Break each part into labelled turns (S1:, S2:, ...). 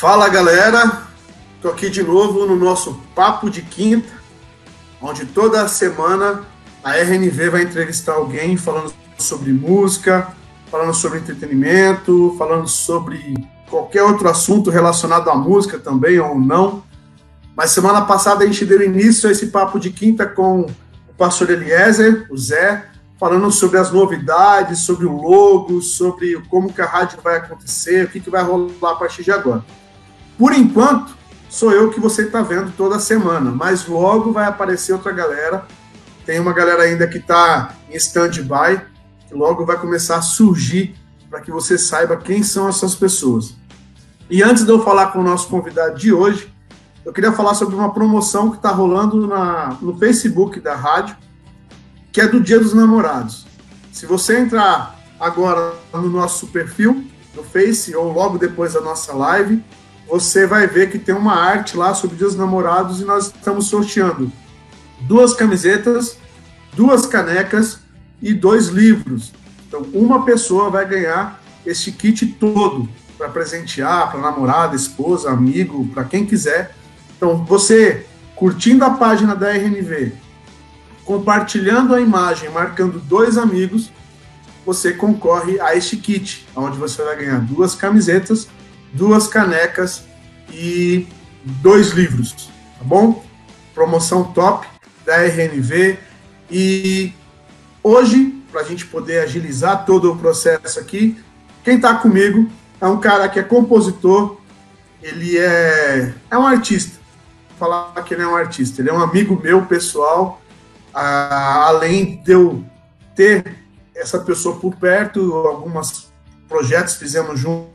S1: Fala galera, tô aqui de novo no nosso Papo de Quinta, onde toda semana a RNV vai entrevistar alguém falando sobre música, falando sobre entretenimento, falando sobre qualquer outro assunto relacionado à música também ou não. Mas semana passada a gente deu início a esse Papo de Quinta com o pastor Eliezer, o Zé, falando sobre as novidades, sobre o logo, sobre como que a rádio vai acontecer, o que, que vai rolar a partir de agora. Por enquanto, sou eu que você está vendo toda semana, mas logo vai aparecer outra galera. Tem uma galera ainda que está em stand-by, que logo vai começar a surgir para que você saiba quem são essas pessoas. E antes de eu falar com o nosso convidado de hoje, eu queria falar sobre uma promoção que está rolando na, no Facebook da rádio, que é do Dia dos Namorados. Se você entrar agora no nosso perfil, no Face, ou logo depois da nossa live, você vai ver que tem uma arte lá sobre Dia dos Namorados e nós estamos sorteando duas camisetas, duas canecas e dois livros. Então, uma pessoa vai ganhar este kit todo para presentear, para namorada, esposa, amigo, para quem quiser. Então, você curtindo a página da RNV, compartilhando a imagem, marcando dois amigos, você concorre a este kit, onde você vai ganhar duas camisetas duas canecas e dois livros, tá bom? Promoção top da RNV. E hoje, para a gente poder agilizar todo o processo aqui, quem está comigo é um cara que é compositor, ele é, é um artista. Vou falar que ele é um artista, ele é um amigo meu pessoal, ah, além de eu ter essa pessoa por perto, alguns projetos fizemos juntos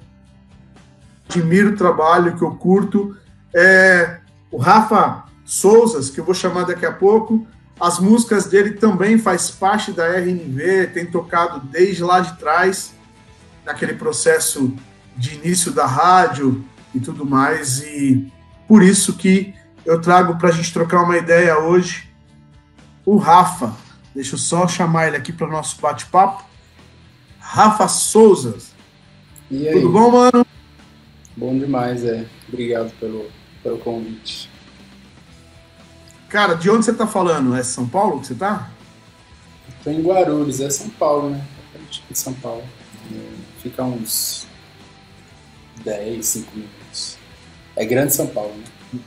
S1: admiro o trabalho, que eu curto. É, o Rafa Souzas, que eu vou chamar daqui a pouco, as músicas dele também faz parte da RNV, tem tocado desde lá de trás, naquele processo de início da rádio e tudo mais, e por isso que eu trago para a gente trocar uma ideia hoje o Rafa. Deixa eu só chamar ele aqui para o nosso bate-papo. Rafa Souzas. Tudo bom, mano?
S2: Bom demais, é. Obrigado pelo, pelo convite.
S1: Cara, de onde você está falando? É São Paulo que você está?
S2: Estou em Guarulhos, é São Paulo, né? De São Paulo. É, fica uns 10, 5 minutos. É grande São Paulo, né?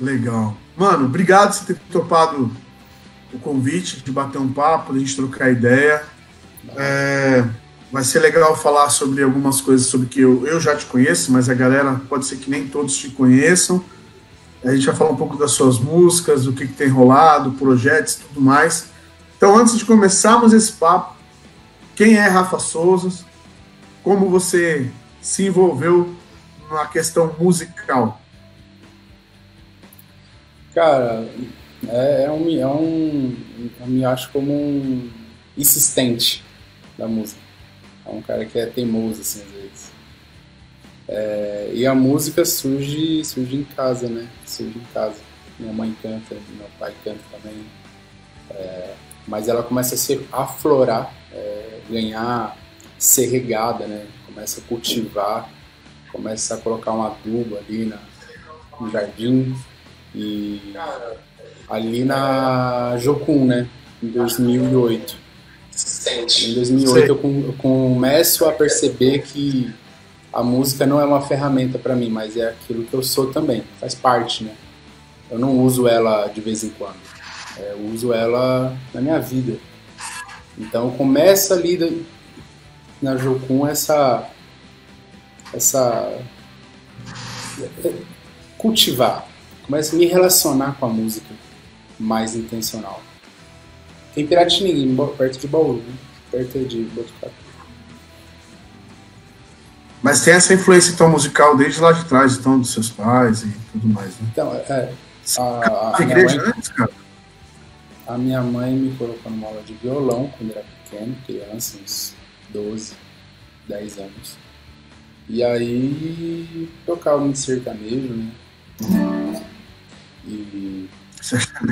S1: Legal. Mano, obrigado por ter topado o convite de bater um papo, de a gente trocar ideia. É, Vai ser legal falar sobre algumas coisas sobre que eu, eu já te conheço, mas a galera pode ser que nem todos te conheçam. A gente vai falar um pouco das suas músicas, do que, que tem rolado, projetos tudo mais. Então, antes de começarmos esse papo, quem é Rafa Souza? Como você se envolveu na questão musical?
S2: Cara, é, é, um, é um. Eu me acho como um insistente da música. É um cara que é teimoso, assim, às vezes. É, e a música surge, surge em casa, né? Surge em casa. Minha mãe canta, meu pai canta também. É, mas ela começa a se aflorar, é, ganhar, ser regada, né? Começa a cultivar, começa a colocar um adubo ali na, no jardim. E ali na Jocum, né? Em 2008. Em 2008 eu, eu começo a perceber que a música não é uma ferramenta para mim, mas é aquilo que eu sou também, faz parte, né? Eu não uso ela de vez em quando, é, eu uso ela na minha vida. Então começa ali na Jocum essa essa cultivar, começa a me relacionar com a música mais intencional. Tem Piratininga, perto de Bauru, né? perto de Botucatu.
S1: Mas tem essa influência então musical desde lá de trás, então, dos seus pais e tudo mais, né?
S2: Então, é. A, a, a igreja mãe, antes, cara? A minha mãe me colocou numa aula de violão quando era pequeno, criança, uns 12, 10 anos. E aí tocava muito sertanejo, né? E,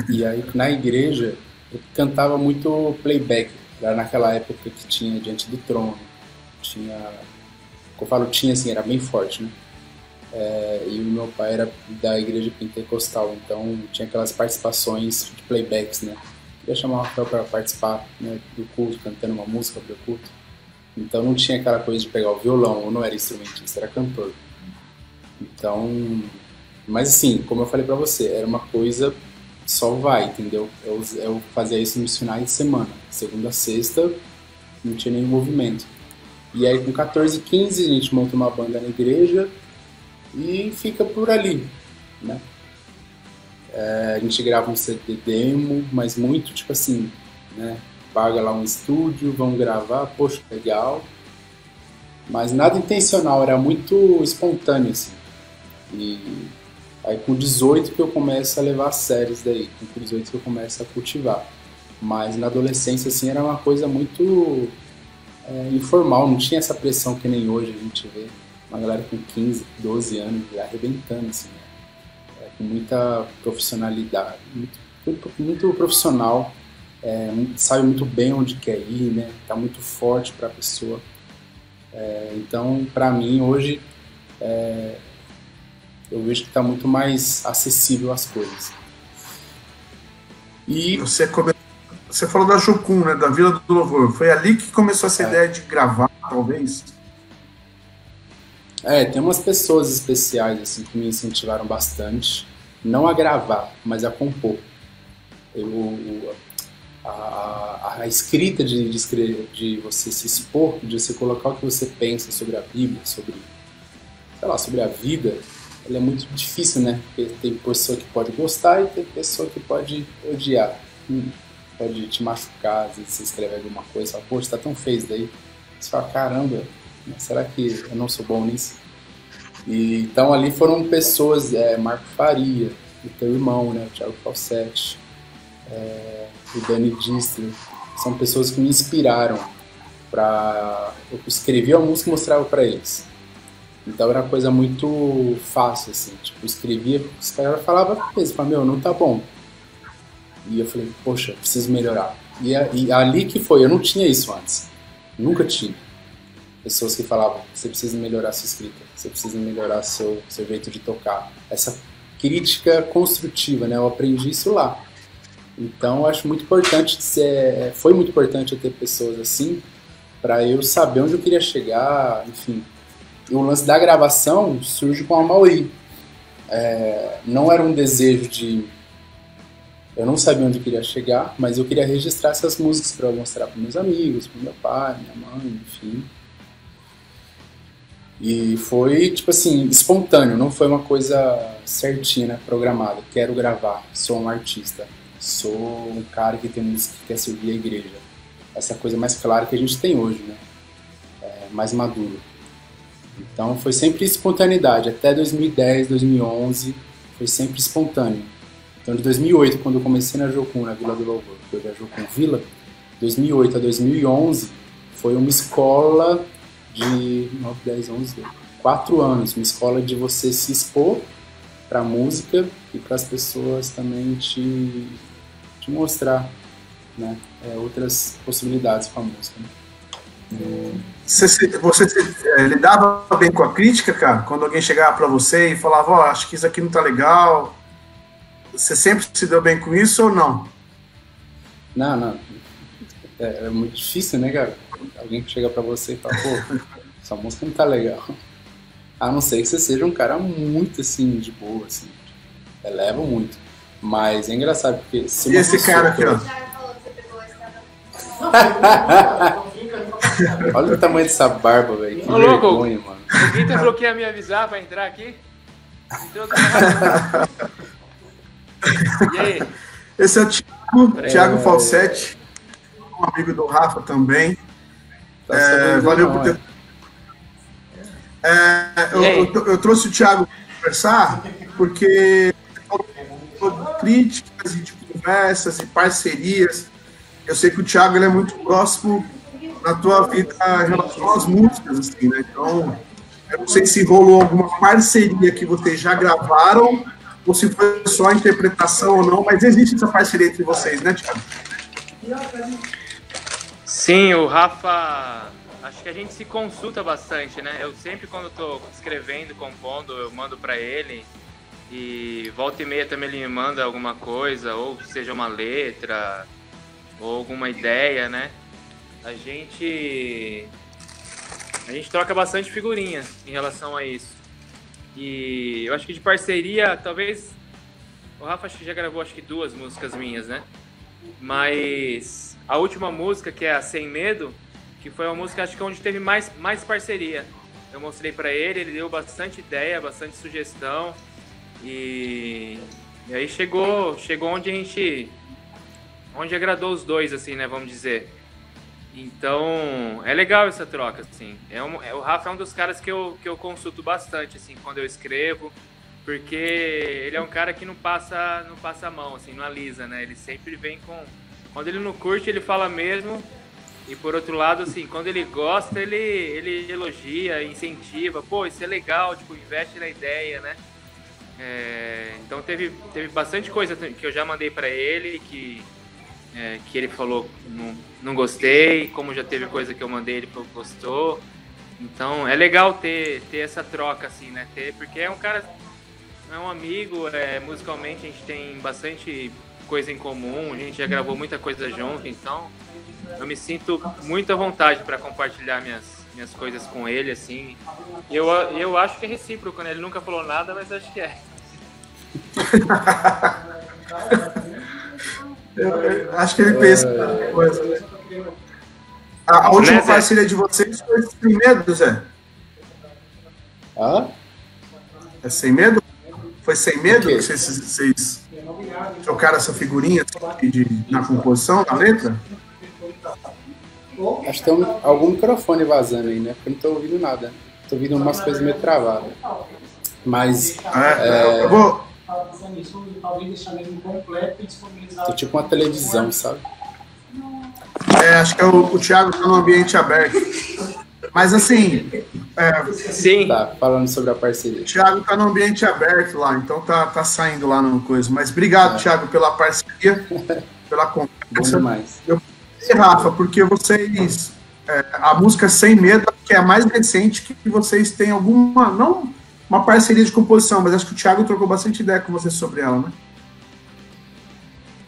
S2: e aí na igreja eu cantava muito playback, era naquela época que tinha Diante do Trono, tinha, eu falo tinha assim, era bem forte, né? É, e o meu pai era da igreja pentecostal, então tinha aquelas participações de playbacks, né? Queria chamar o Rafael para participar né, do culto, cantando uma música para o culto. Então não tinha aquela coisa de pegar o violão, ou não era instrumentista, era cantor. Então, mas assim, como eu falei para você, era uma coisa só vai, entendeu? Eu, eu fazia isso nos finais de semana, segunda sexta, não tinha nenhum movimento. E aí com 14, 15 a gente monta uma banda na igreja e fica por ali, né? É, a gente grava um CD demo, mas muito tipo assim, né? Paga lá um estúdio, vão gravar, poxa, legal. Mas nada intencional, era muito espontâneo, assim. E aí com 18 que eu começo a levar séries daí, com 18 que eu começo a cultivar. Mas na adolescência, assim, era uma coisa muito é, informal, não tinha essa pressão que nem hoje a gente vê. Uma galera com 15, 12 anos arrebentando, assim, né? é, com muita profissionalidade, muito, muito, muito profissional, é, sabe muito bem onde quer ir, né? Tá muito forte para a pessoa. É, então, para mim, hoje, é, eu vejo que está muito mais acessível as coisas.
S1: E você, come... você falou da Jocum, né, da Vila do Louvor. Foi ali que começou essa é. ideia de gravar, talvez?
S2: É, tem umas pessoas especiais assim que me incentivaram bastante, não a gravar, mas a compor. Eu, a, a escrita de, de, escrever, de você se expor, de você colocar o que você pensa sobre a Bíblia, sobre, sei lá, sobre a vida, ela é muito difícil, né? Porque tem pessoa que pode gostar e tem pessoa que pode odiar. Hum, pode te machucar, às vezes você escreve alguma coisa fala, poxa, tá tão feio daí. Você fala, caramba, será que eu não sou bom nisso? E, então ali foram pessoas, é, Marco Faria, o teu irmão, né, o Thiago Falsetti, é, o Dani Distler, são pessoas que me inspiraram para eu escrever a música e mostrava para eles. Então era coisa muito fácil, assim. Tipo, escrevia, os caras falavam mesmo, falavam, meu, não tá bom. E eu falei, poxa, preciso melhorar. E, e ali que foi, eu não tinha isso antes. Nunca tinha. Pessoas que falavam, você precisa melhorar sua escrita, você precisa melhorar seu, seu jeito de tocar. Essa crítica construtiva, né? Eu aprendi isso lá. Então, acho muito importante, ser, foi muito importante eu ter pessoas assim, para eu saber onde eu queria chegar, enfim, o lance da gravação surge com a Maui. É, não era um desejo de. Eu não sabia onde queria chegar, mas eu queria registrar essas músicas para mostrar para meus amigos, para meu pai, minha mãe, enfim. E foi, tipo assim, espontâneo, não foi uma coisa certinha, né, programada. Quero gravar, sou um artista, sou um cara que tem música que quer servir a igreja. Essa coisa mais clara que a gente tem hoje, né? É, mais maduro. Então foi sempre espontaneidade. Até 2010, 2011 foi sempre espontâneo. Então de 2008, quando eu comecei na Jocum, na Vila do Louvor, que hoje é Jocum Vila, 2008 a 2011 foi uma escola de 9, 10, 11, 4 anos. Uma escola de você se expor para a música e para as pessoas também te, te mostrar né, é, outras possibilidades com a música. Né?
S1: Você, você é, lidava bem com a crítica, cara? Quando alguém chegava para você e falava, ó, oh, acho que isso aqui não tá legal. Você sempre se deu bem com isso ou não?
S2: Não, não. É, é muito difícil, né, cara? Alguém que chega para você e fala, pô, essa música não tá legal. A não ser que você seja um cara muito, assim, de boa, assim. Eleva muito. Mas é engraçado, porque...
S1: Se e esse cara aqui, ó?
S2: Olha o tamanho dessa barba, velho. Que Ô, vergonha, louco. mano.
S3: O Vitor falou que ia me avisar pra entrar aqui.
S1: e aí? Esse é o Thiago, é... Thiago Falsetti, um amigo do Rafa também. Tá é, valeu por ter. É, eu, eu, eu, trouxe o Thiago para conversar porque críticas e de conversas e parcerias. Eu sei que o Thiago ele é muito próximo na tua vida em relação às músicas, assim, né? Então, eu não sei se rolou alguma parceria que vocês já gravaram, ou se foi só a interpretação ou não, mas existe essa parceria entre vocês, né, Tiago?
S3: Sim, o Rafa acho que a gente se consulta bastante, né? Eu sempre quando estou escrevendo, compondo, eu mando para ele e volta e meia também ele me manda alguma coisa, ou seja uma letra, ou alguma ideia, né? A gente a gente troca bastante figurinha em relação a isso. E eu acho que de parceria, talvez o Rafa já gravou acho que duas músicas minhas, né? Mas a última música, que é a Sem Medo, que foi uma música acho que onde teve mais, mais parceria. Eu mostrei para ele, ele deu bastante ideia, bastante sugestão. E, e aí chegou, chegou onde a gente onde agradou os dois assim, né, vamos dizer. Então, é legal essa troca, assim. É, um, é o Rafa é um dos caras que eu, que eu consulto bastante, assim, quando eu escrevo, porque ele é um cara que não passa, não passa a mão, assim, não alisa, né? Ele sempre vem com... Quando ele não curte, ele fala mesmo, e por outro lado, assim, quando ele gosta, ele, ele elogia, incentiva. Pô, isso é legal, tipo, investe na ideia, né? É, então teve, teve bastante coisa que eu já mandei para ele, que é, que ele falou não, não gostei, como já teve coisa que eu mandei ele falou gostou. Então é legal ter, ter essa troca assim, né? Ter, porque é um cara, é um amigo, é, musicalmente a gente tem bastante coisa em comum, a gente já gravou muita coisa junto, então eu me sinto muito à vontade para compartilhar minhas, minhas coisas com ele, assim. Eu, eu acho que é recíproco, né? Ele nunca falou nada, mas acho que é.
S1: Eu, acho que ele pensa é... coisa. Né? A, a última né, parceria de vocês foi Sem Medo, Zé?
S2: Ah?
S1: É Sem Medo? Foi Sem Medo que vocês, vocês trocaram essa figurinha de, de, na composição, na letra?
S2: Acho que tem um, algum microfone vazando aí, né? Porque eu não tô ouvindo nada. Tô ouvindo umas coisas meio travadas. Mas.
S1: É, é... Eu vou
S2: nisso, talvez deixar mesmo completo e disponibilizar. É tipo uma televisão, sabe?
S1: É, acho que é o, o Thiago está no ambiente aberto. Mas assim. É,
S3: Sim.
S2: Tá, falando sobre a parceria. O
S1: Thiago está no ambiente aberto lá, então tá, tá saindo lá no coisa. Mas obrigado, é. Thiago, pela parceria, pela conversa. Bom
S2: demais.
S1: Eu, Rafa, porque vocês. É, a música Sem Medo, que é a mais recente, que vocês têm alguma. Não uma parceria de composição, mas acho que o Thiago trocou bastante ideia com você sobre ela, né?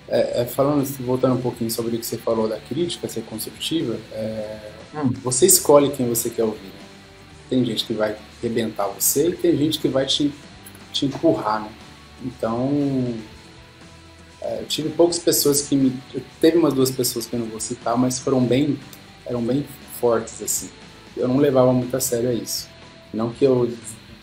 S2: É, é, falando, voltando um pouquinho sobre o que você falou da crítica ser construtiva, é, hum. você escolhe quem você quer ouvir. Né? Tem gente que vai arrebentar você e tem gente que vai te, te empurrar, né? Então, é, eu tive poucas pessoas que me... Teve umas duas pessoas que eu não vou citar, mas foram bem... eram bem fortes, assim. Eu não levava muito a sério isso. Não que eu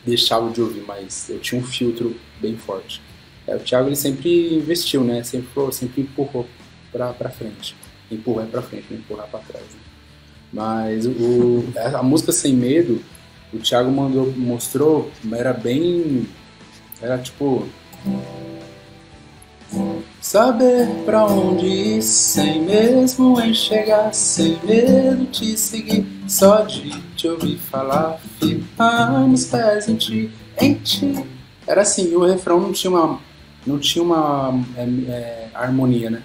S2: deixava de ouvir, mas eu tinha um filtro bem forte. É, o Thiago ele sempre investiu, né? Sempre, sempre empurrou para frente. Empurrar para frente, não empurrar para trás. Né? Mas o, a música Sem Medo, o Thiago mandou, mostrou, era bem. Era tipo. Saber pra onde ir sem mesmo enxergar, sem medo te seguir, só de te ouvir falar, ficar nos pés em ti, em ti. Era assim, o refrão não tinha uma, não tinha uma é, é, harmonia, né?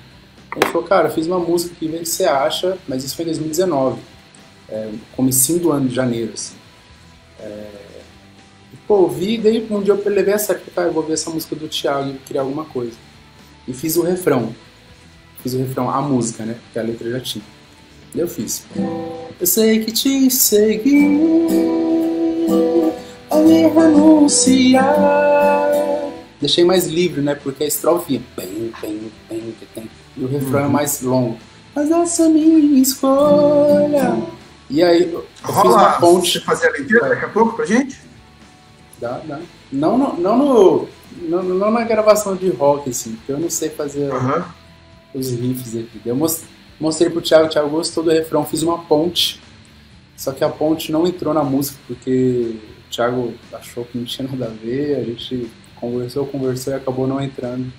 S2: Ele falou, cara, eu fiz uma música que vê que você acha, mas isso foi em 2019, é, comecinho do ano de janeiro, assim. É, pô, ouvi, daí um dia eu levei a sério, cara, eu vou ver essa música do Thiago e criar alguma coisa e fiz o refrão. Fiz o refrão, a música, né? Porque a letra já tinha. Eu fiz. Eu sei que te segui a me renunciar. Deixei mais livre, né? Porque a estrofe bem, bem, bem, bem, e o refrão é uhum. mais longo. Mas essa é minha escolha. E aí, eu
S1: Rola, fiz uma ponte. Você fazer a leitura daqui a pouco pra gente?
S2: Dá, dá. Não, não, não no não, não na gravação de rock, assim, porque eu não sei fazer
S1: uhum.
S2: os riffs aqui. Eu mostrei pro Thiago, o Thiago gostou do refrão, fiz uma ponte, só que a ponte não entrou na música, porque o Thiago achou que não tinha nada a ver, a gente conversou, conversou e acabou não entrando.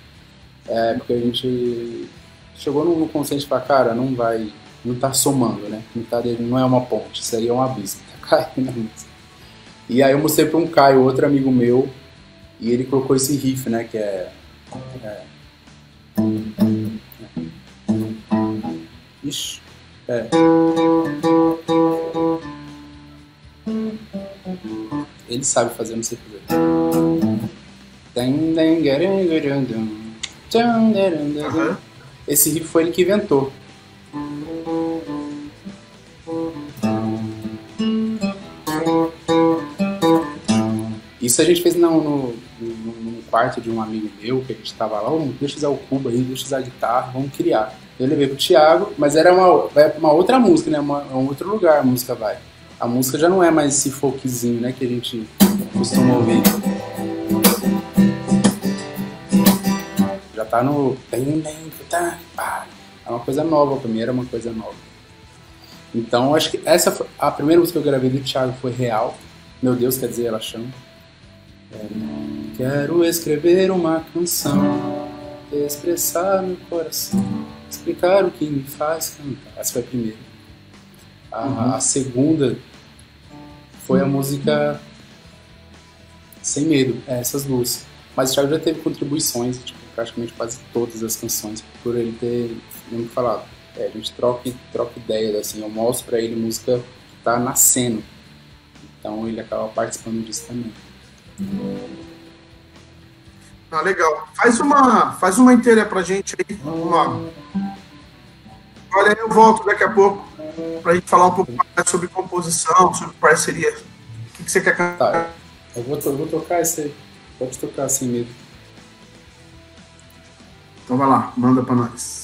S2: É, porque a gente chegou no, de falar, cara, não vai, não tá somando, né? Não, tá, não é uma ponte, seria um abismo, tá caindo na música. E aí eu mostrei para um Caio, outro amigo meu, e ele colocou esse riff, né? Que é. é isso. É. Ele sabe fazer, não sei Esse riff foi ele que inventou. Isso a gente fez no, no, no, no quarto de um amigo meu, que a gente tava lá, oh, deixa eu usar o cubo aí, deixa eu usar a guitarra, vamos criar. Eu levei pro Thiago, mas era uma, uma outra música, né? Uma, é um outro lugar a música vai. A música já não é mais esse folkzinho, né, que a gente costuma ouvir. Já tá no. É uma coisa nova, pra mim era uma coisa nova. Então acho que essa foi, a primeira música que eu gravei do Thiago foi real. Meu Deus, quer dizer, ela chama. É, Quero escrever uma canção, expressar meu coração, explicar o que me faz. Essa foi a primeira. A, a segunda foi a música Sem Medo, é, essas duas. Mas o Thiago já teve contribuições, tipo, praticamente quase todas as canções, por ele ter, nem falado. É, a gente troca, troca ideias, assim, eu mostro pra ele música que tá nascendo. Então ele acaba participando disso também.
S1: Ah, legal. Faz uma, faz uma inteira pra gente aí. Uma... Olha, eu volto daqui a pouco pra gente falar um pouco mais sobre composição, sobre parceria. O que, você quer cantar?
S2: Tá, eu vou, eu vou tocar esse aí. Pode tocar sem medo.
S1: Então vai lá, manda pra nós.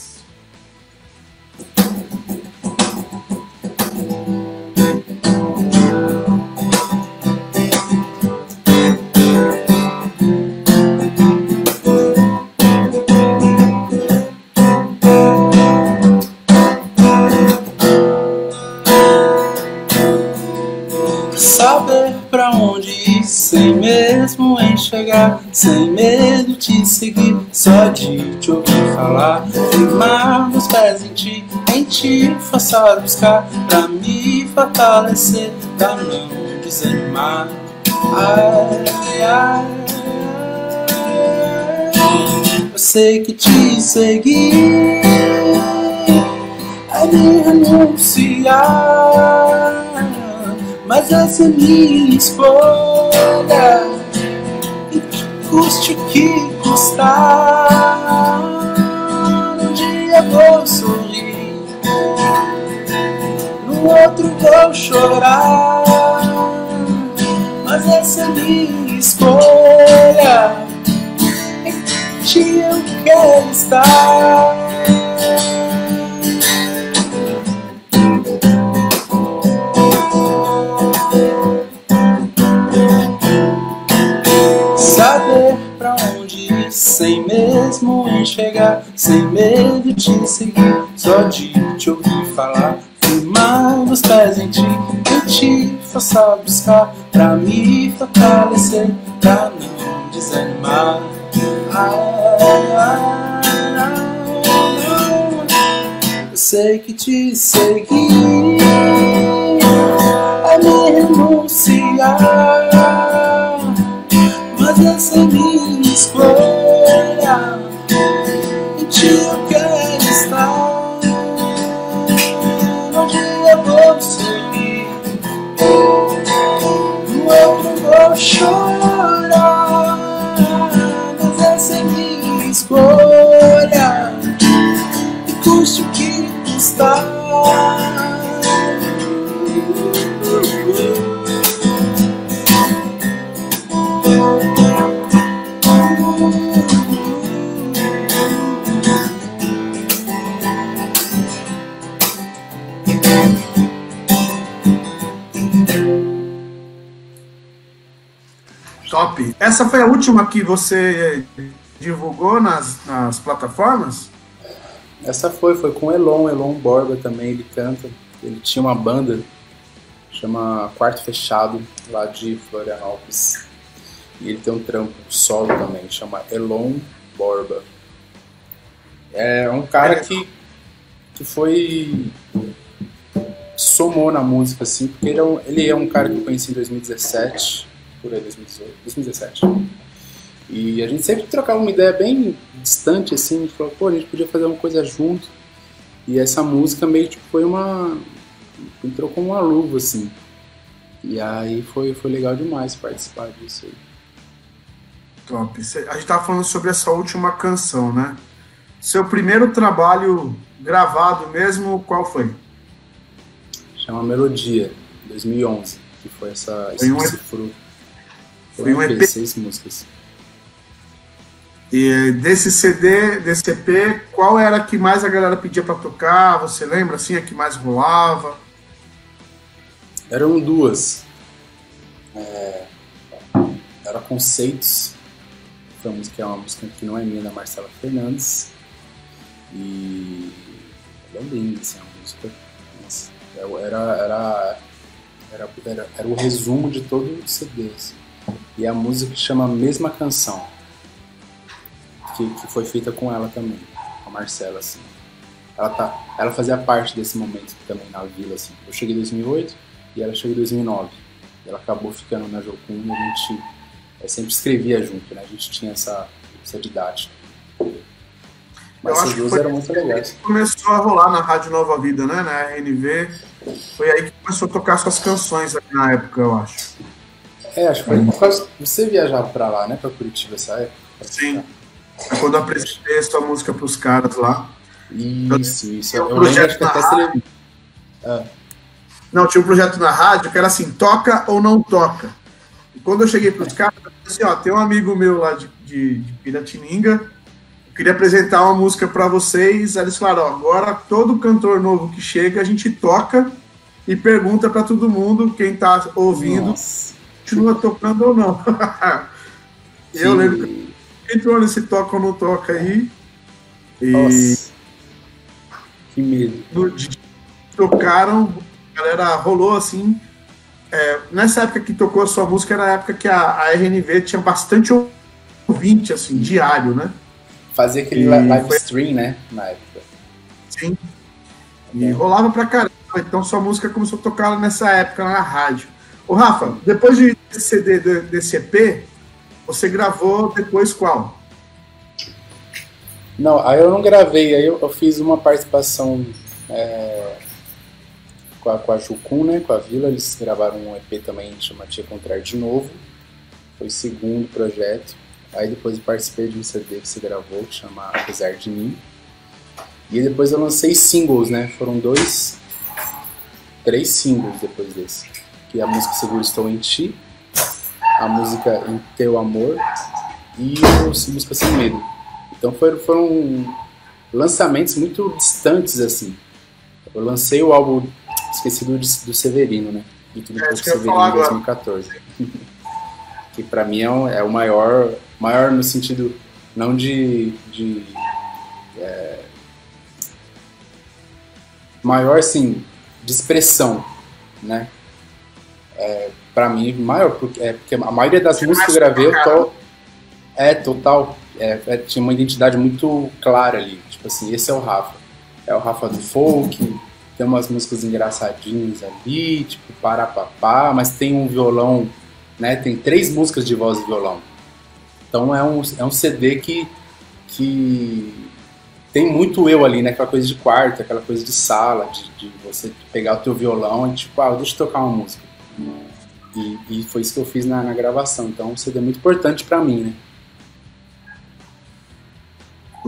S2: Enxergar, sem medo de seguir, só de te ouvir falar. Firmar meus pés em ti, em ti forçar a buscar, pra me fortalecer, pra não desanimar. Ai, ai, eu sei que te seguir é me renunciar. Mas essa é minha escolha custe o que custar. Um dia vou sorrir No outro vou chorar. Mas essa é minha escolha Em ti eu quero estar mesmo enxergar, sem medo de seguir, só de te ouvir falar. Firmar os pés em ti, em ti forçar a buscar, pra me fortalecer, pra não desanimar. Ai, ai, ai, eu sei que te seguir é me renunciar. Mas essa é minha escolha
S1: Top. Essa foi a última que você divulgou nas, nas plataformas?
S2: Essa foi, foi com Elon, Elon Borba também, ele canta. Ele tinha uma banda, chama Quarto Fechado, lá de Florianópolis. E ele tem um trampo solo também, chama Elon Borba. É um cara que, que foi. somou na música, assim, porque ele é, um, ele é um cara que eu conheci em 2017, por aí, 2018, 2017. E a gente sempre trocava uma ideia bem distante, assim, a gente falou, pô, a gente podia fazer uma coisa junto. E essa música meio que foi uma. entrou como uma luva, assim. E aí foi, foi legal demais participar disso aí.
S1: Top. A gente tava falando sobre essa última canção, né? Seu primeiro trabalho gravado mesmo, qual foi?
S2: Chama Melodia, 2011, que foi essa, esse,
S1: um
S2: fruto.
S1: Foi um EP.
S2: Seis músicas.
S1: E desse CD, desse EP, qual era a que mais a galera pedia para tocar? Você lembra assim, a que mais rolava?
S2: Eram duas. É, era Conceitos, foi uma música, é uma música que não é minha, da Marcela Fernandes. E é linda, assim, a música. Nossa, era, era, era, era, era o resumo de todo o CD. Assim. E a música chama Mesma Canção que, que foi feita com ela também, com a Marcela, assim. Ela, tá, ela fazia parte desse momento também na vila, assim. Eu cheguei em 2008 e ela chegou em 2009. Ela acabou ficando na Jocum e a gente é, sempre escrevia junto, né? A gente tinha essa, essa didática. Mas essas duas eram muito legais.
S1: Começou a rolar na Rádio Nova Vida, né? Na RNV. Foi aí que começou a tocar suas canções na época, eu acho.
S2: É, acho que foi por causa. Você viajava pra lá, né? Pra Curitiba época?
S1: Sim. Quando eu apresentei essa música pros caras lá.
S2: Isso, isso. Eu, eu lembro que até se
S1: ah. Não, tinha um projeto na rádio que era assim, toca ou não toca. E quando eu cheguei pros caras, eu disse assim, ó, tem um amigo meu lá de, de, de Piratininga, eu queria apresentar uma música para vocês. Aí eles falaram, ó, agora todo cantor novo que chega, a gente toca e pergunta para todo mundo, quem tá ouvindo, Nossa. Continua tocando ou não. eu lembro que entrou nesse toca ou não toca aí. E
S2: Nossa. Que medo.
S1: No, tocaram, a galera rolou assim. É, nessa época que tocou a sua música, era a época que a, a RNV tinha bastante ouvinte, assim, diário, né?
S2: Fazia aquele e live foi... stream, né? Na época.
S1: Sim. E rolava pra caramba. Então sua música começou a tocar nessa época na rádio. Ô Rafa, depois de CD desse EP, você gravou depois qual?
S2: Não, aí eu não gravei, aí eu, eu fiz uma participação é, com, a, com a Jucum, né, com a Vila, eles gravaram um EP também, chama Tia Contrário de Novo, foi o segundo projeto, aí depois eu participei de um CD que você gravou, que chama Apesar de Mim, e depois eu lancei singles, né, foram dois, três singles depois desse, que é a música Seguro Estou em Ti, a música Em Teu Amor e a música Sem Medo. Então foram, foram lançamentos muito distantes, assim. Eu lancei o álbum Esquecido do Severino, né? De tudo é, Severino em 2014. que pra mim é, um, é, o maior, maior no sentido não de, de é, maior assim de expressão, né? É, para mim, maior, porque, é, porque a maioria das músicas que eu gravei, eu tô, é total, é, é, tinha uma identidade muito clara ali, tipo assim, esse é o Rafa, é o Rafa do folk, tem umas músicas engraçadinhas ali, tipo Parapapá, mas tem um violão, né, tem três músicas de voz e violão, então é um, é um CD que, que tem muito eu ali, né? Aquela coisa de quarto, aquela coisa de sala, de, de você pegar o teu violão e tipo, ah, deixa eu tocar uma música. E, e foi isso que eu fiz na, na gravação. Então, um CD muito importante para mim, né?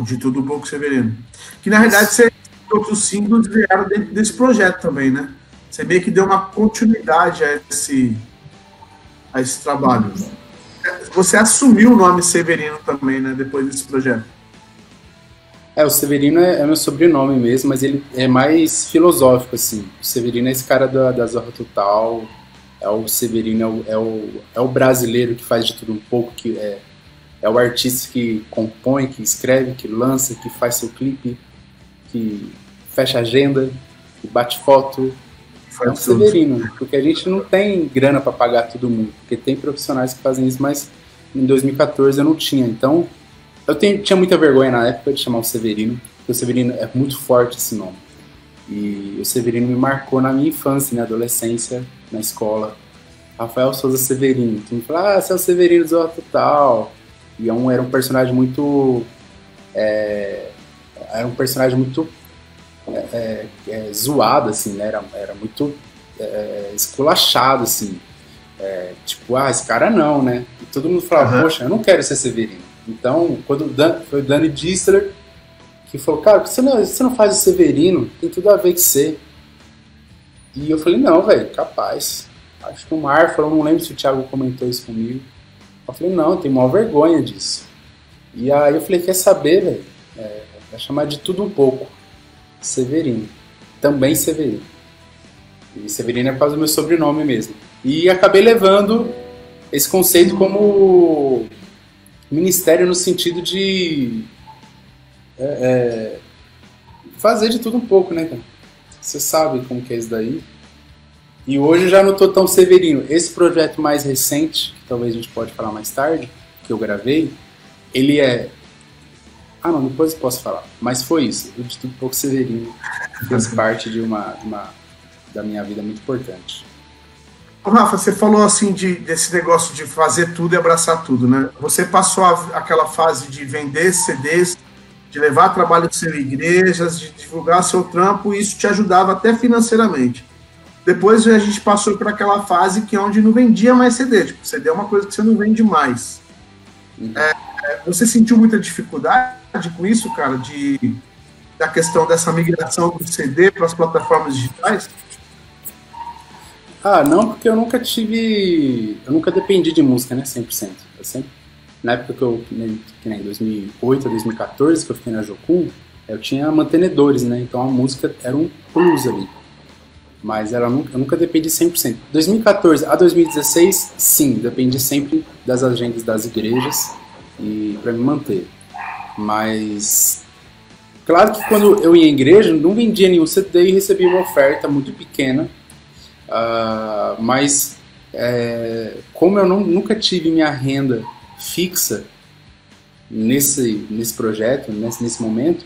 S1: De tudo pouco Severino. Que na verdade você, outros singles vieram dentro desse projeto também, né? Você meio que deu uma continuidade a esse, a esse trabalho. Você assumiu o nome Severino também, né? Depois desse projeto.
S2: É, o Severino é, é, meu sobrenome mesmo, mas ele é mais filosófico, assim. O Severino é esse cara da, da Zorra Total, é o Severino, é o, é o, é o brasileiro que faz de tudo um pouco, que é, é o artista que compõe, que escreve, que lança, que faz seu clipe, que fecha agenda, que bate foto. Faz é o Severino, porque a gente não tem grana para pagar todo mundo, porque tem profissionais que fazem isso, mas em 2014 eu não tinha. Então, eu tenho, tinha muita vergonha na época de chamar o Severino, porque o Severino é muito forte esse nome. E o Severino me marcou na minha infância, na adolescência, na escola. Rafael Souza Severino. Tu me fala, ah, você é o Severino do Zorra Total. E é um, era um personagem muito. É, era um personagem muito é, é, é, zoado, assim, né? Era, era muito é, esculachado, assim. Tipo, ah, esse cara não, né? E todo mundo falava, uhum. poxa, eu não quero ser Severino. Então, quando Dan, foi o Danny Distler que falou, cara, você não, você não faz o Severino? Tem tudo a ver com você. E eu falei, não, velho, capaz. Acho que o Mar falou, não lembro se o Thiago comentou isso comigo. Eu falei, não, tenho maior vergonha disso. E aí eu falei, quer saber, velho? É, vai chamar de tudo um pouco. Severino. Também Severino. E Severino é por causa do meu sobrenome mesmo. E acabei levando esse conceito como ministério no sentido de é, é, fazer de tudo um pouco, né, cara? Você sabe como que é isso daí. E hoje eu já não tô tão severino. Esse projeto mais recente, que talvez a gente pode falar mais tarde, que eu gravei, ele é. Ah, não, depois eu posso falar. Mas foi isso. O de tudo um pouco severino fez parte de uma, uma da minha vida muito importante.
S1: Rafa, você falou assim de, desse negócio de fazer tudo e abraçar tudo, né? Você passou a, aquela fase de vender CDs, de levar trabalho para igrejas, de divulgar seu trampo, e isso te ajudava até financeiramente. Depois a gente passou por aquela fase que é onde não vendia mais CD. Tipo, CD é uma coisa que você não vende mais. Uhum. É, você sentiu muita dificuldade com isso, cara, de, da questão dessa migração do CD para as plataformas digitais?
S2: Ah, não, porque eu nunca tive. Eu nunca dependi de música, né? 100%. Eu sempre, na época que eu. Que nem 2008 a 2014, que eu fiquei na Jocum, eu tinha mantenedores, né? Então a música era um plus ali. Mas nunca, eu nunca dependi 100%. 2014 a 2016, sim, dependi sempre das agendas das igrejas e para me manter. Mas claro que quando eu ia em igreja, não vendia nenhum CD e recebia uma oferta muito pequena Uh, mas é, como eu não, nunca tive minha renda fixa nesse, nesse projeto, nesse, nesse momento,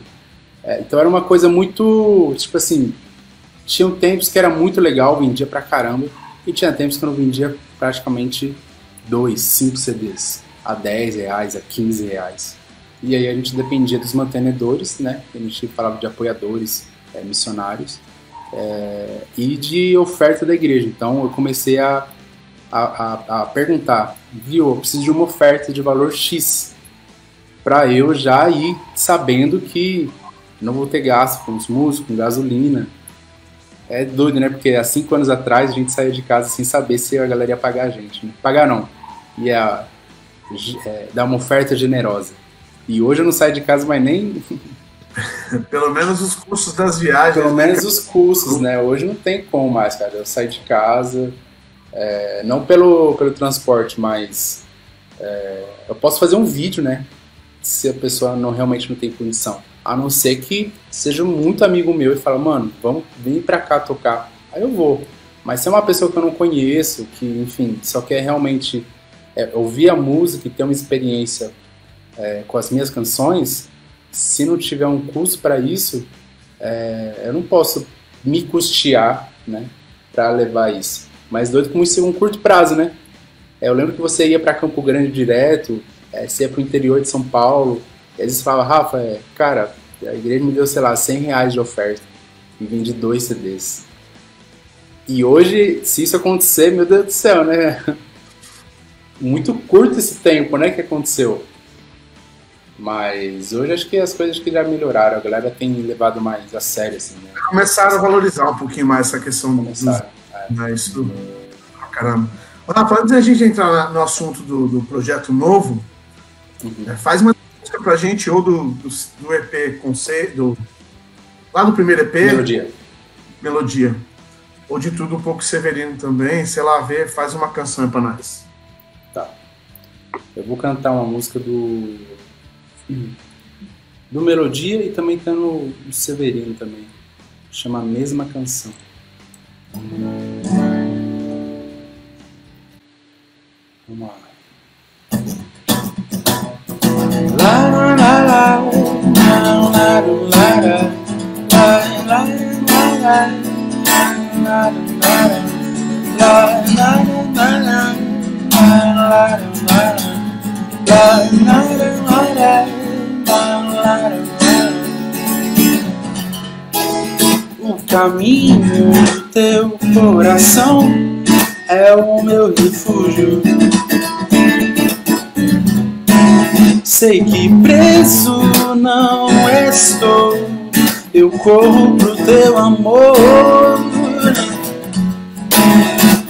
S2: é, então era uma coisa muito, tipo assim, tinham tempos que era muito legal, vendia pra caramba, e tinha tempos que eu não vendia praticamente dois, cinco CDs, a 10 reais, a 15 reais. E aí a gente dependia dos mantenedores, né? A gente falava de apoiadores, é, missionários, é, e de oferta da igreja. Então eu comecei a, a, a, a perguntar, viu, eu preciso de uma oferta de valor X para eu já ir sabendo que não vou ter gasto com os músicos, com gasolina. É doido, né? Porque há cinco anos atrás a gente saía de casa sem saber se a galera ia pagar a gente. Né? Pagar não. Ia é, dar uma oferta generosa. E hoje eu não saio de casa mais nem
S1: Pelo menos os custos das viagens.
S2: Pelo né? menos os custos, né? Hoje não tem como mais, cara. Eu saio de casa, é, não pelo, pelo transporte, mas é, eu posso fazer um vídeo, né? Se a pessoa não realmente não tem condição. A não ser que seja muito amigo meu e fala, mano, vamos vir pra cá tocar. Aí eu vou. Mas se é uma pessoa que eu não conheço, que, enfim, só quer realmente é, ouvir a música e ter uma experiência é, com as minhas canções, se não tiver um custo para isso, é, eu não posso me custear, né, para levar isso. Mas doido como isso é um curto prazo, né? É, eu lembro que você ia para Campo Grande direto, é, você ia para o interior de São Paulo, e às vezes falava, Rafa, é, cara, a igreja me deu, sei lá, 100 reais de oferta e vendi dois CDs. E hoje, se isso acontecer, meu Deus do céu, né? Muito curto esse tempo, né, que aconteceu. Mas hoje acho que as coisas que já melhoraram, a galera tem levado mais a sério, assim, né?
S1: Começaram a valorizar um pouquinho mais essa questão Começaram, do. Né, isso, caramba. Rafa, antes da gente entrar no assunto do, do projeto novo, uhum. é, faz uma música pra gente, ou do, do, do EP Conceito, lá do primeiro EP.
S2: Melodia.
S1: Melodia. Ou de tudo um pouco Severino também, sei lá, ver, faz uma canção pra nós.
S2: Tá. Eu vou cantar uma música do do Melodia e também tá no Severino também. Chama a mesma canção. Vamos la caminho do teu coração é o meu refúgio. Sei que preso não estou, eu corro pro teu amor.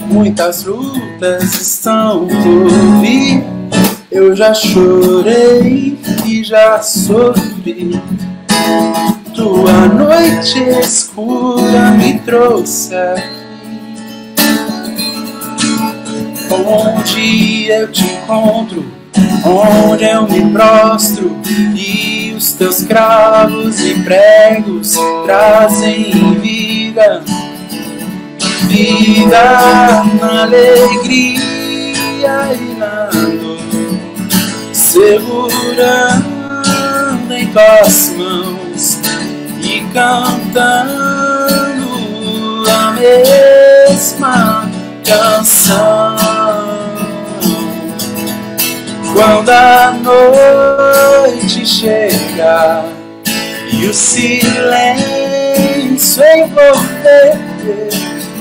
S2: Muitas lutas estão por vir, eu já chorei e já sofri. Tua noite escura me trouxe aqui. Onde eu te encontro, onde eu me prostro, e os teus cravos e pregos trazem vida, vida na alegria e na dor, segurando em tuas mãos e cantando a mesma canção. Quando a noite chega e o silêncio envolver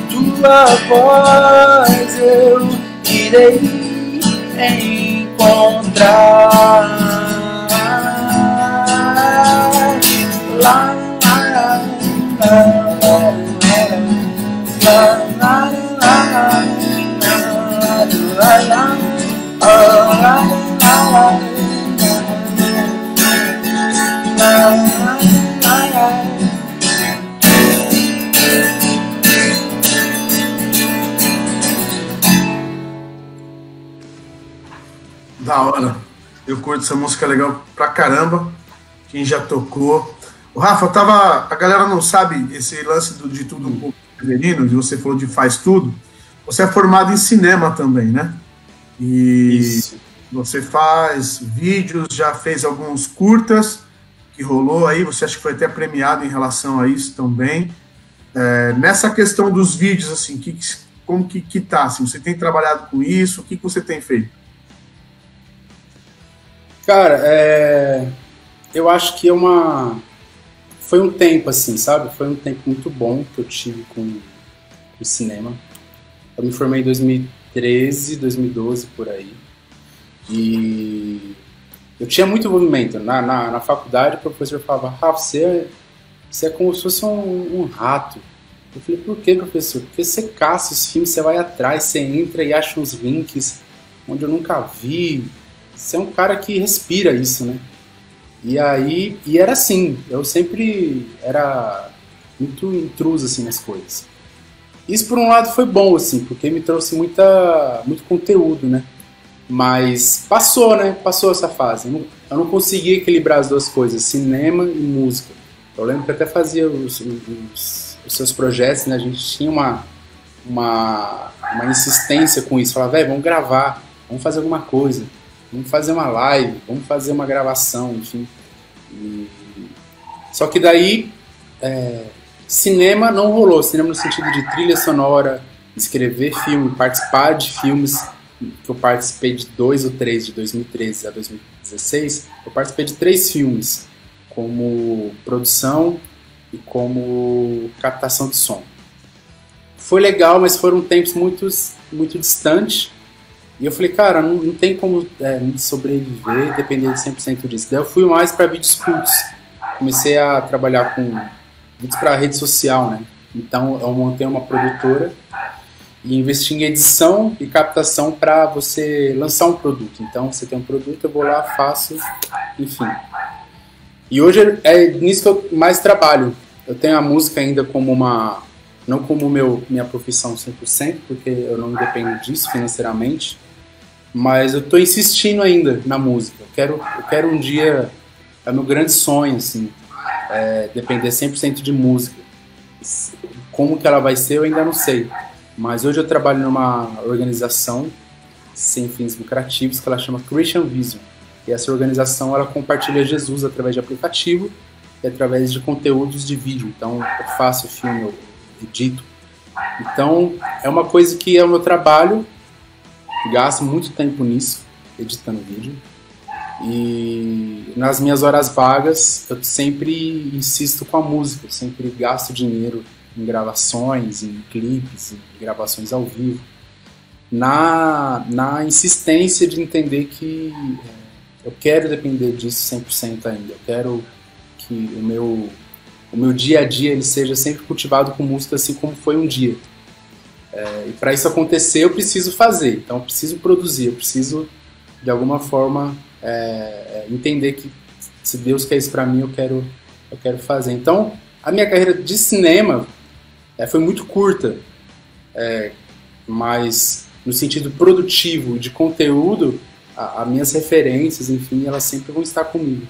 S2: tua voz, eu irei encontrar. La, la, la,
S1: Da hora. Eu curto essa música legal pra caramba. Quem já tocou. O Rafa, tava. A galera não sabe esse lance do, de tudo um pouco feminino, de você falou de faz tudo. Você é formado em cinema também, né? E Isso. você faz vídeos, já fez alguns curtas que rolou aí, você acha que foi até premiado em relação a isso também. É, nessa questão dos vídeos, assim, que, como que, que tá? Assim, você tem trabalhado com isso? O que, que você tem feito?
S2: Cara, é... eu acho que é uma. Foi um tempo, assim, sabe? Foi um tempo muito bom que eu tive com o cinema. Eu me formei em 2013, 2012, por aí. E eu tinha muito movimento. Na, na, na faculdade, o professor falava, Rafa, você é, você é como se fosse um, um rato. Eu falei, por que, professor? Porque você caça os filmes, você vai atrás, você entra e acha uns links onde eu nunca vi. Você é um cara que respira isso, né? E aí, e era assim, eu sempre era muito intruso assim nas coisas. Isso por um lado foi bom, assim, porque me trouxe muita, muito conteúdo, né? Mas passou, né? Passou essa fase. Eu não, eu não consegui equilibrar as duas coisas, cinema e música. Eu lembro que até fazia os, os, os seus projetos, né? A gente tinha uma, uma, uma insistência com isso. Falava, velho, vamos gravar, vamos fazer alguma coisa, vamos fazer uma live, vamos fazer uma gravação, enfim. E... Só que daí é, Cinema não rolou, cinema no sentido de trilha sonora, escrever filme, participar de filmes, que eu participei de dois ou três, de 2013 a 2016, eu participei de três filmes, como produção e como captação de som. Foi legal, mas foram tempos muito, muito distantes, e eu falei, cara, não, não tem como é, sobreviver dependendo de 100% disso. Daí eu fui mais para vídeos curtos. Comecei a trabalhar com vídeos para rede social, né? Então eu montei uma produtora e investi em edição e captação para você lançar um produto. Então você tem um produto, eu vou lá, faço, enfim. E hoje é nisso que eu mais trabalho. Eu tenho a música ainda como uma não como meu minha profissão 100%, porque eu não dependo disso financeiramente, mas eu estou insistindo ainda na música. Eu quero eu quero um dia é meu grande sonho assim, é, depender 100% de música. Como que ela vai ser, eu ainda não sei. Mas hoje eu trabalho numa organização sem fins lucrativos que ela chama Christian Vision. E essa organização ela compartilha Jesus através de aplicativo e através de conteúdos de vídeo. Então eu faço filme, eu edito. Então é uma coisa que é o meu trabalho, gasto muito tempo nisso, editando vídeo. E nas minhas horas vagas, eu sempre insisto com a música, eu sempre gasto dinheiro em gravações, em clipes, em gravações ao vivo, na, na insistência de entender que é, eu quero depender disso 100% ainda. Eu quero que o meu, o meu dia a dia ele seja sempre cultivado com música assim como foi um dia. É, e para isso acontecer, eu preciso fazer. Então, eu preciso produzir, eu preciso, de alguma forma, é, é entender que se Deus quer isso para mim, eu quero, eu quero fazer. Então, a minha carreira de cinema é, foi muito curta, é, mas no sentido produtivo, de conteúdo, as minhas referências, enfim, elas sempre vão estar comigo.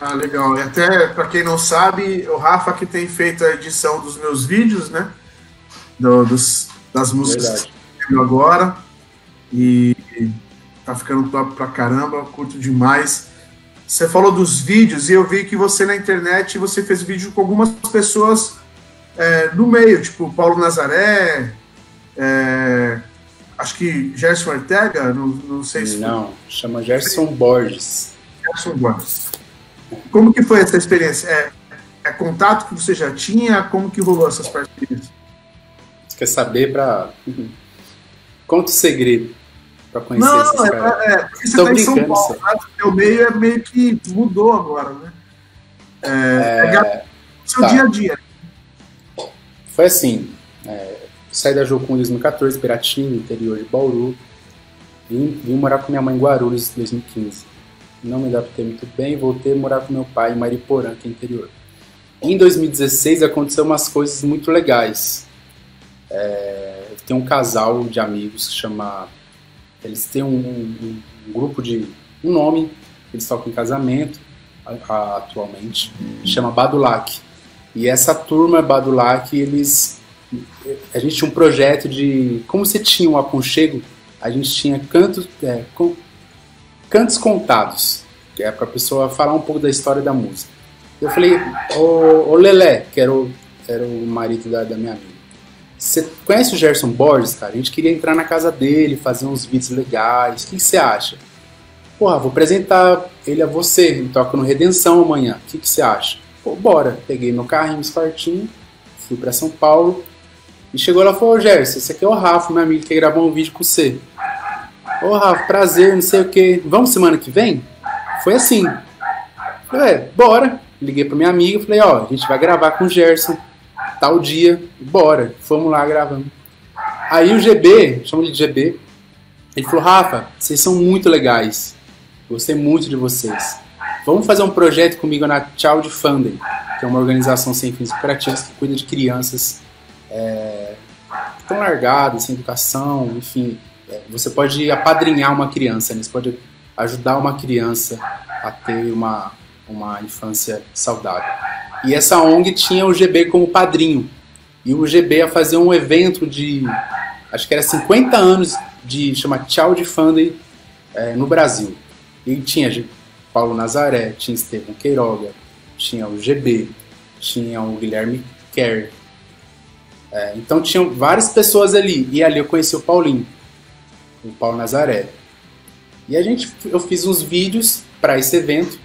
S1: Ah, legal. E até, para quem não sabe, o Rafa que tem feito a edição dos meus vídeos, né? Do, dos, das músicas que eu agora. E tá ficando top pra caramba, curto demais. Você falou dos vídeos e eu vi que você na internet você fez vídeo com algumas pessoas é, no meio, tipo Paulo Nazaré, é, acho que Gerson Ortega, não, não sei se.
S2: Não, chama Gerson Borges.
S1: Gerson Borges. Como que foi essa experiência? É, é contato que você já tinha? Como que rolou essas parcerias?
S2: Você quer saber para. Conta o segredo para conhecer não, esses é, caras. É, porque
S1: você tá em São Paulo, né? O meio é meio que mudou agora, né? É, é, é seu tá. dia a dia.
S2: Foi assim, é, saí da Jocum em 2014, Piratinho, interior de Bauru. Vim, vim morar com minha mãe em Guarulhos em 2015. Não me adaptei muito bem, voltei a morar com meu pai em Mariporã, que é interior. Em 2016 aconteceu umas coisas muito legais. É, tem um casal de amigos que chama eles têm um, um, um grupo de. um nome, eles tocam em casamento a, a, atualmente, chama Badulac. E essa turma Badulac, eles. A gente tinha um projeto de. Como você tinha um aconchego, a gente tinha cantos, é, com, cantos contados, que é para a pessoa falar um pouco da história da música. Eu falei, ô, ô Lelé, que era o, era o marido da, da minha amiga. Você conhece o Gerson Borges, cara? A gente queria entrar na casa dele, fazer uns vídeos legais. O que você acha? Porra, vou apresentar ele a você. Ele toca no Redenção amanhã. O que, você acha? Pô, bora. Peguei meu carrinho espartinho, fui para São Paulo. E chegou lá e falou: Gerson, esse aqui é o Rafa, meu amigo, que gravar um vídeo com você. Ô Rafa, prazer, não sei o que. Vamos semana que vem? Foi assim. Falei, é, bora. Liguei pra minha amiga, falei, ó, a gente vai gravar com o Gerson tal dia, bora, fomos lá gravando. Aí o GB, chama de GB, ele falou, Rafa, vocês são muito legais, gostei muito de vocês. Vamos fazer um projeto comigo na Child Funding, que é uma organização sem fins lucrativos que cuida de crianças é, que estão largadas, sem educação, enfim. É, você pode apadrinhar uma criança, né? você pode ajudar uma criança a ter uma, uma infância saudável. E essa ONG tinha o GB como padrinho. E o GB ia fazer um evento de, acho que era 50 anos de, chama Child Funding é, no Brasil. E tinha Paulo Nazaré, tinha Estevão Queiroga, tinha o GB, tinha o Guilherme Kerr. É, então tinham várias pessoas ali. E ali eu conheci o Paulinho, o Paulo Nazaré. E a gente, eu fiz uns vídeos para esse evento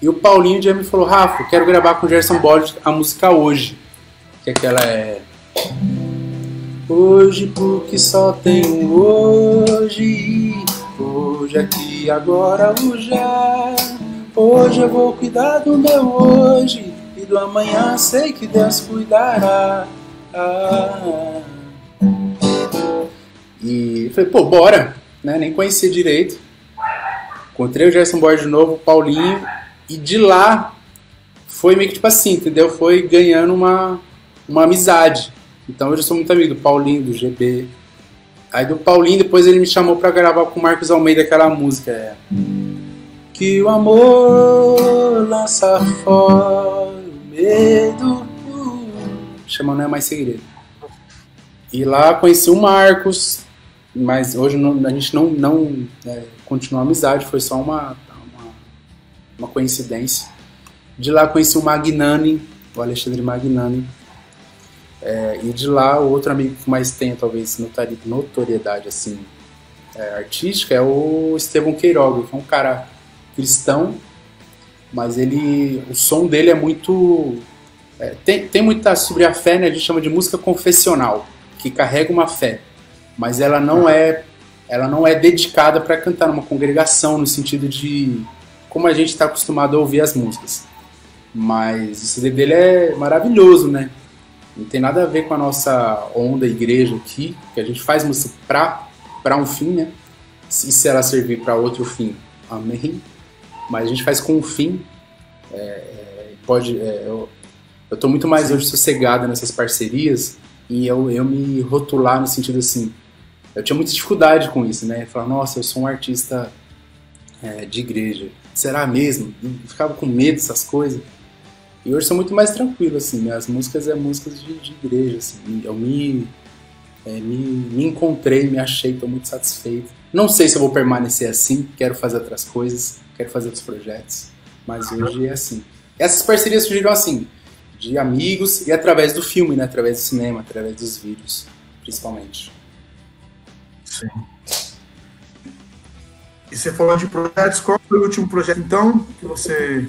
S2: e o Paulinho já me falou, Rafa, quero gravar com o Gerson Borges a música Hoje. Que aquela é... Hoje porque só tenho hoje Hoje aqui, agora, o já Hoje eu vou cuidar do meu hoje E do amanhã sei que Deus cuidará ah. E falei, pô, bora, né? Nem conhecia direito. Encontrei o Gerson Borges de novo, o Paulinho, e de lá foi meio que tipo assim, entendeu? Foi ganhando uma, uma amizade. Então eu sou muito amigo do Paulinho, do GB. Aí do Paulinho, depois ele me chamou para gravar com o Marcos Almeida aquela música. É, que o amor lança fora o medo. Chama Não É Mais Segredo. E lá conheci o Marcos, mas hoje não, a gente não, não é, continuou a amizade, foi só uma uma coincidência. De lá conheci o Magnani, o Alexandre Magnani. É, e de lá, o outro amigo que mais tem, talvez, notoriedade assim, é, artística é o Estevão Queiroga, que é um cara cristão, mas ele, o som dele é muito É, tem, tem muita sobre a fé, né? A gente chama de música confessional, que carrega uma fé, mas ela não é ela não é dedicada para cantar numa congregação no sentido de como a gente está acostumado a ouvir as músicas. Mas o CD dele é maravilhoso, né? Não tem nada a ver com a nossa onda igreja aqui, que a gente faz música para para um fim, né? E se ela servir para outro fim, amém. Mas a gente faz com um fim. É, é pode, é, eu, eu tô muito mais hoje sossegado nessas parcerias e eu, eu me rotular no sentido assim, eu tinha muita dificuldade com isso, né? Falar, nossa, eu sou um artista é, de igreja. Será mesmo? Eu ficava com medo dessas coisas. E hoje sou muito mais tranquilo, assim. Minhas músicas é músicas de, de igreja, assim. Eu me, é, me, me encontrei, me achei, estou muito satisfeito. Não sei se eu vou permanecer assim, quero fazer outras coisas, quero fazer outros projetos. Mas hoje é assim. Essas parcerias surgiram assim, de amigos e através do filme, né? Através do cinema, através dos vídeos, principalmente.
S1: Sim. E você falou de projetos, qual foi o último projeto então que você.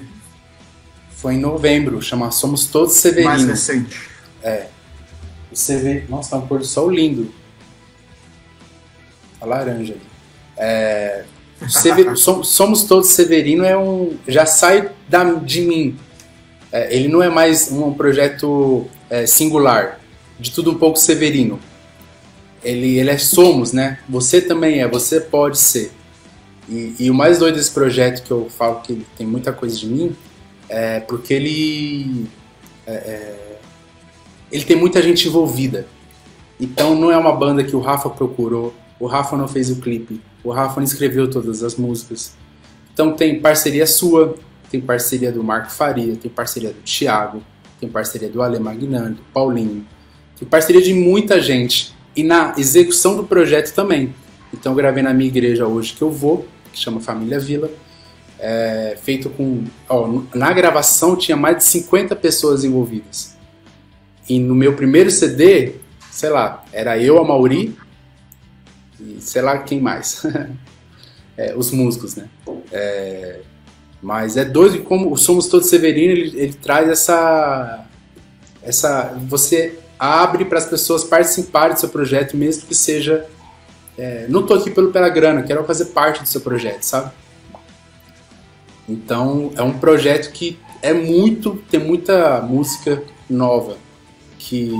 S2: Foi em novembro, chama Somos Todos Severinos.
S1: Mais recente.
S2: É. O CV. Nossa, tá um pôr do sol lindo. A laranja ali. É, Sever... Somos Todos Severino é um. já sai da, de mim. É, ele não é mais um projeto é, singular, de tudo um pouco Severino ele, ele é somos, né? Você também é, você pode ser. E, e, o mais doido desse projeto que eu falo que tem muita coisa de mim é porque ele é, é, ele tem muita gente envolvida. Então não é uma banda que o Rafa procurou, o Rafa não fez o clipe, o Rafa não escreveu todas as músicas. Então tem parceria sua, tem parceria do Marco Faria, tem parceria do Thiago, tem parceria do Ale Magnani, do Paulinho, tem parceria de muita gente e na execução do projeto também. Então eu gravei na minha igreja hoje que eu vou, que chama Família Vila, é, feito com. Ó, na gravação tinha mais de 50 pessoas envolvidas. E no meu primeiro CD, sei lá, era eu, a Mauri e sei lá quem mais. é, os músicos, né? É, mas é doido como o Somos Todos Severino ele, ele traz essa. essa você abre para as pessoas participarem do seu projeto, mesmo que seja. É, não estou aqui pelo, pela grana, quero fazer parte do seu projeto, sabe? Então é um projeto que é muito. tem muita música nova, que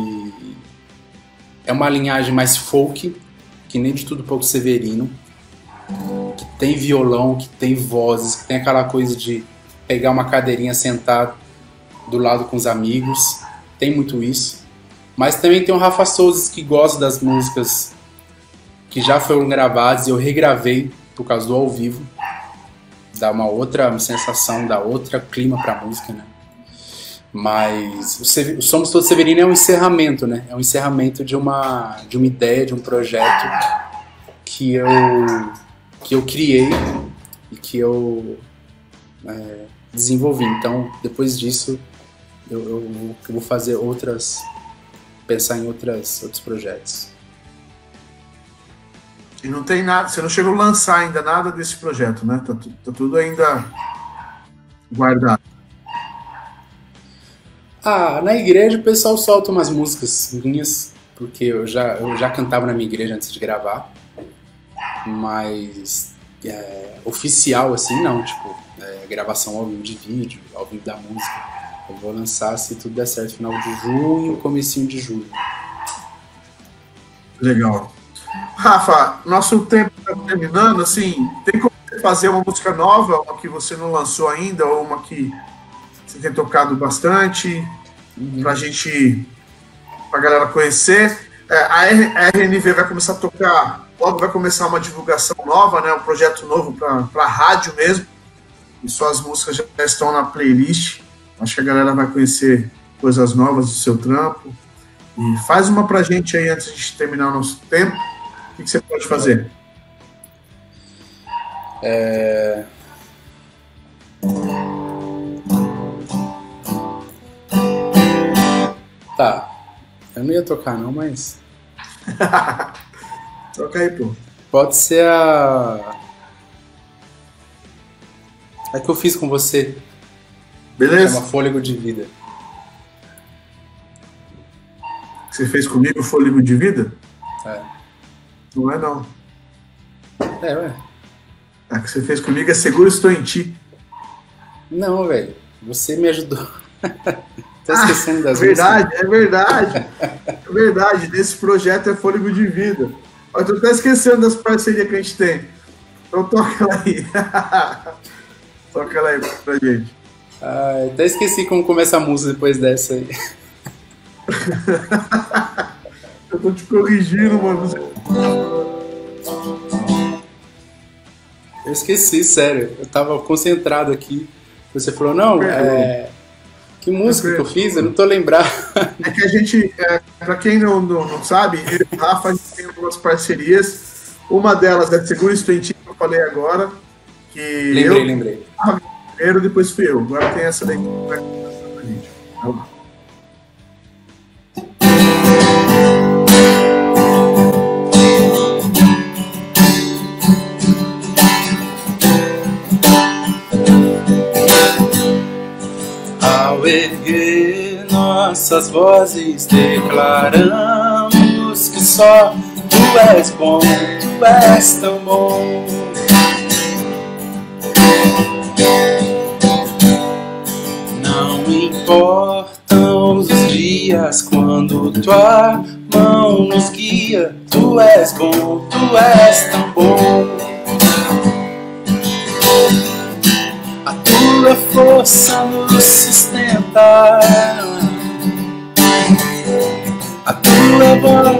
S2: é uma linhagem mais folk, que nem de tudo pouco severino, que tem violão, que tem vozes, que tem aquela coisa de pegar uma cadeirinha, sentar do lado com os amigos, tem muito isso. Mas também tem o Rafa Souza que gosta das músicas que já foram gravadas e eu regravei por causa do ao vivo. Dá uma outra sensação, dá outra clima pra música, né? Mas o, Somos Todos Severino é um encerramento, né? É um encerramento de uma, de uma ideia, de um projeto que eu, que eu criei e que eu é, desenvolvi. Então, depois disso, eu, eu, eu vou fazer outras pensar em outras, outros projetos.
S1: E não tem nada, você não chegou a lançar ainda nada desse projeto, né? Tá, tá tudo ainda guardado.
S2: Ah, na igreja o pessoal solta umas músicas minhas, porque eu já, eu já cantava na minha igreja antes de gravar. Mas é, oficial assim não, tipo, é, gravação ao vivo de vídeo, ao vivo da música. Eu vou lançar, se tudo der certo, final de junho, comecinho de julho.
S1: Legal. Rafa, nosso tempo está terminando, assim, tem como fazer uma música nova, uma que você não lançou ainda, ou uma que você tem tocado bastante, uhum. para a gente, para a galera conhecer. É, a, RNV vai começar a tocar, logo vai começar uma divulgação nova, né, um projeto novo para a rádio mesmo, e suas músicas já estão na playlist. Acho que a galera vai conhecer coisas novas do seu trampo. E faz uma pra gente aí antes de terminar o nosso tempo. O que, você pode fazer?
S2: É... Tá. Eu não ia tocar não, mas.
S1: Toca aí, pô.
S2: Pode ser a. É que eu fiz com você.
S1: Beleza?
S2: Chama Fôlego de Vida.
S1: Você fez comigo Fôlego de Vida?
S2: É.
S1: Não é não.
S2: É, ué.
S1: A que você fez comigo é Seguro Estou em Ti.
S2: Não, velho. Você me ajudou. Tô esquecendo das
S1: É verdade, é verdade. É verdade. Nesse projeto é Fôlego de Vida. Eu tô até esquecendo das parcerias que a gente tem. Então toca ela aí. toca ela aí pra gente.
S2: Ah, até esqueci como começa a música depois dessa aí.
S1: Eu tô te corrigindo, mano.
S2: Eu esqueci, sério. Eu tava concentrado aqui. Você falou, não, é... que música que eu fiz? Eu não tô lembrado.
S1: É que a gente, é, pra quem não, não, não sabe, eu e o Rafa a gente tem algumas parcerias. Uma delas é Seguro Estudantil, que eu falei agora. Que
S2: Lembrei,
S1: eu,
S2: lembrei.
S1: primeiro, depois fui eu. Agora tem essa daí
S2: nossas vozes, declaramos que só tu és bom, tu és tão bom. Não importam os dias quando tua mão nos guia, tu és bom, tu és tão bom. A tua força nos sustenta. Voz,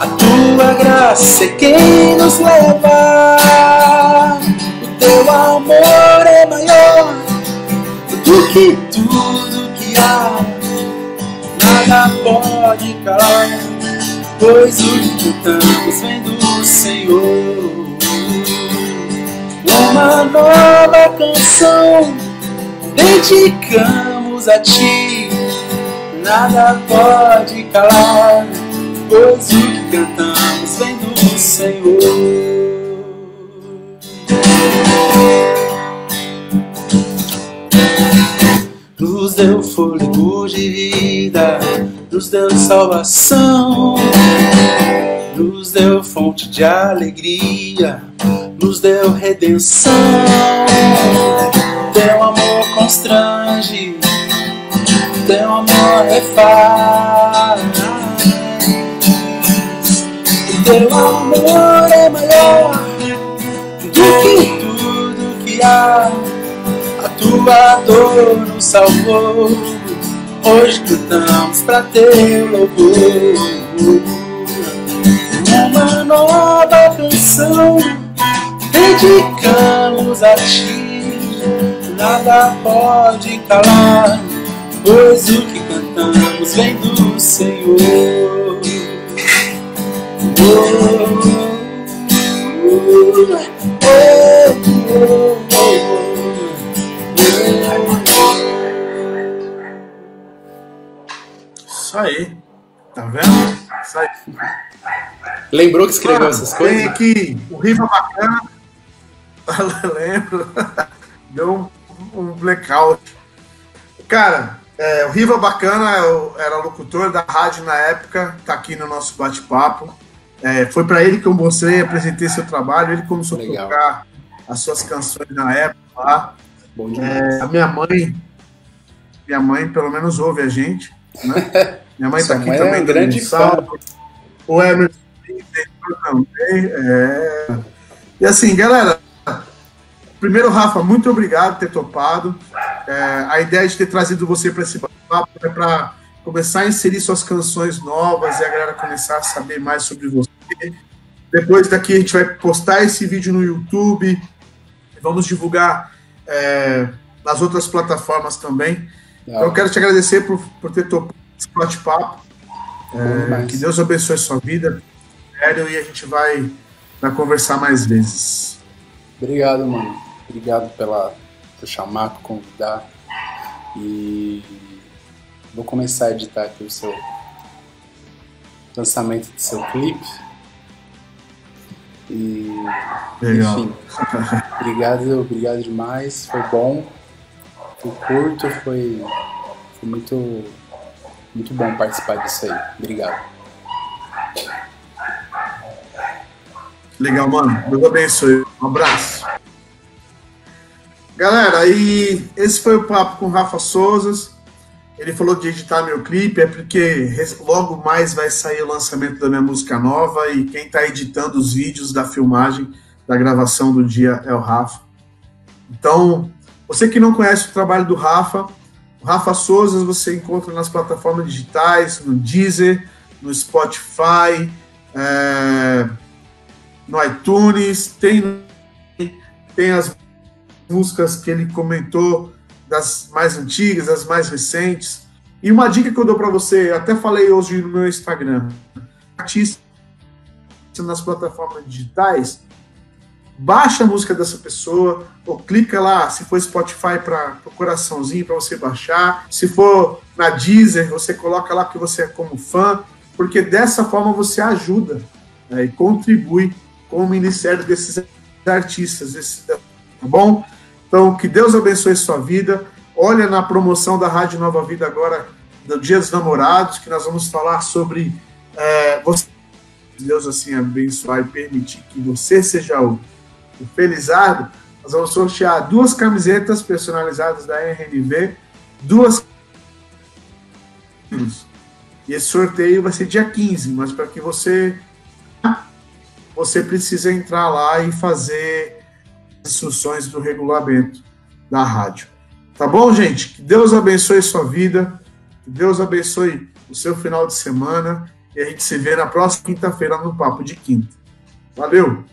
S2: a tua graça é quem nos leva. O teu amor é maior do que tudo que há. Nada pode calar, pois o que cantamos vem do Senhor uma nova canção dedicamos a ti. Nada pode calar, pois o que cantamos vem do Senhor. Nos deu fôlego de vida, nos deu salvação, nos deu fonte de alegria, nos deu redenção. Teu amor constrange, teu amor refaz. Teu amor é maior do que tudo que há. A tua dor nos salvou. Hoje cantamos pra teu louvor. Uma nova canção dedicamos a ti. Nada pode calar, pois o que cantamos vem do Senhor. Oh, oh, oh, oh,
S1: Isso aí. Tá vendo? Isso aí.
S2: Lembrou que escreveu
S1: Ah,
S2: essas
S1: Tem
S2: coisas?
S1: aqui o Riva Bacana. Lembro. Deu um, um blackout. Cara, é, o Riva Bacana eu era locutor da rádio na época, tá aqui no nosso bate-papo. É, foi para ele que eu mostrei, apresentei seu trabalho. Ele começou
S2: Legal.
S1: a tocar as suas canções na época lá.
S2: Bom.
S1: É, a minha mãe, minha mãe pelo menos ouve a gente, né? Minha mãe
S2: Sua
S1: tá aqui
S2: mãe é
S1: também.
S2: um
S1: dando
S2: grande.
S1: O Emerson também. É. E assim, galera, primeiro, Rafa, muito obrigado por ter topado. É, a ideia de ter trazido você para esse papo é para começar a inserir suas canções novas e a galera começar a saber mais sobre você. Depois daqui a gente vai postar esse vídeo no YouTube. Vamos divulgar é, nas outras plataformas também. Então, eu quero te agradecer por, por ter topado esse bate-papo. É, que Deus abençoe sua vida. Sério, e a gente vai, vai conversar mais vezes.
S2: Obrigado, mano. Obrigado pela, por chamar, convidar. E vou começar a editar aqui o seu lançamento do seu clipe. E
S1: Legal.
S2: enfim, obrigado, obrigado demais. Foi bom, foi curto, foi, foi muito Muito bom participar disso aí. Obrigado.
S1: Legal, mano. Deus abençoe. Um abraço. Galera, aí esse foi o papo com o Rafa Souza. Ele falou de editar meu clipe, é porque logo mais vai sair o lançamento da minha música nova e quem está editando os vídeos da filmagem, da gravação do dia é o Rafa. Então, você que não conhece o trabalho do Rafa, o Rafa Souza você encontra nas plataformas digitais, no Deezer, no Spotify, é, no iTunes, tem, tem as músicas que ele comentou das mais antigas, das mais recentes. E uma dica que eu dou para você, até falei hoje no meu Instagram, artista nas plataformas digitais, baixa a música dessa pessoa, ou clica lá, se for Spotify, para o coraçãozinho para você baixar. Se for na Deezer, você coloca lá que você é como fã, porque dessa forma você ajuda né, e contribui com o ministério desses artistas, tá bom? Então, que Deus abençoe sua vida. Olha na promoção da Rádio Nova Vida agora, do Dia dos Namorados, que nós vamos falar sobre é, você. Deus assim abençoar e permitir que você seja o, o felizardo. Nós vamos sortear duas camisetas personalizadas da RNV, duas e esse sorteio vai ser dia 15, mas para que você você precisa entrar lá e fazer instruções do regulamento da rádio. Tá bom, gente? Que Deus abençoe sua vida, que Deus abençoe o seu final de semana e a gente se vê na próxima quinta-feira no Papo de Quinta. Valeu!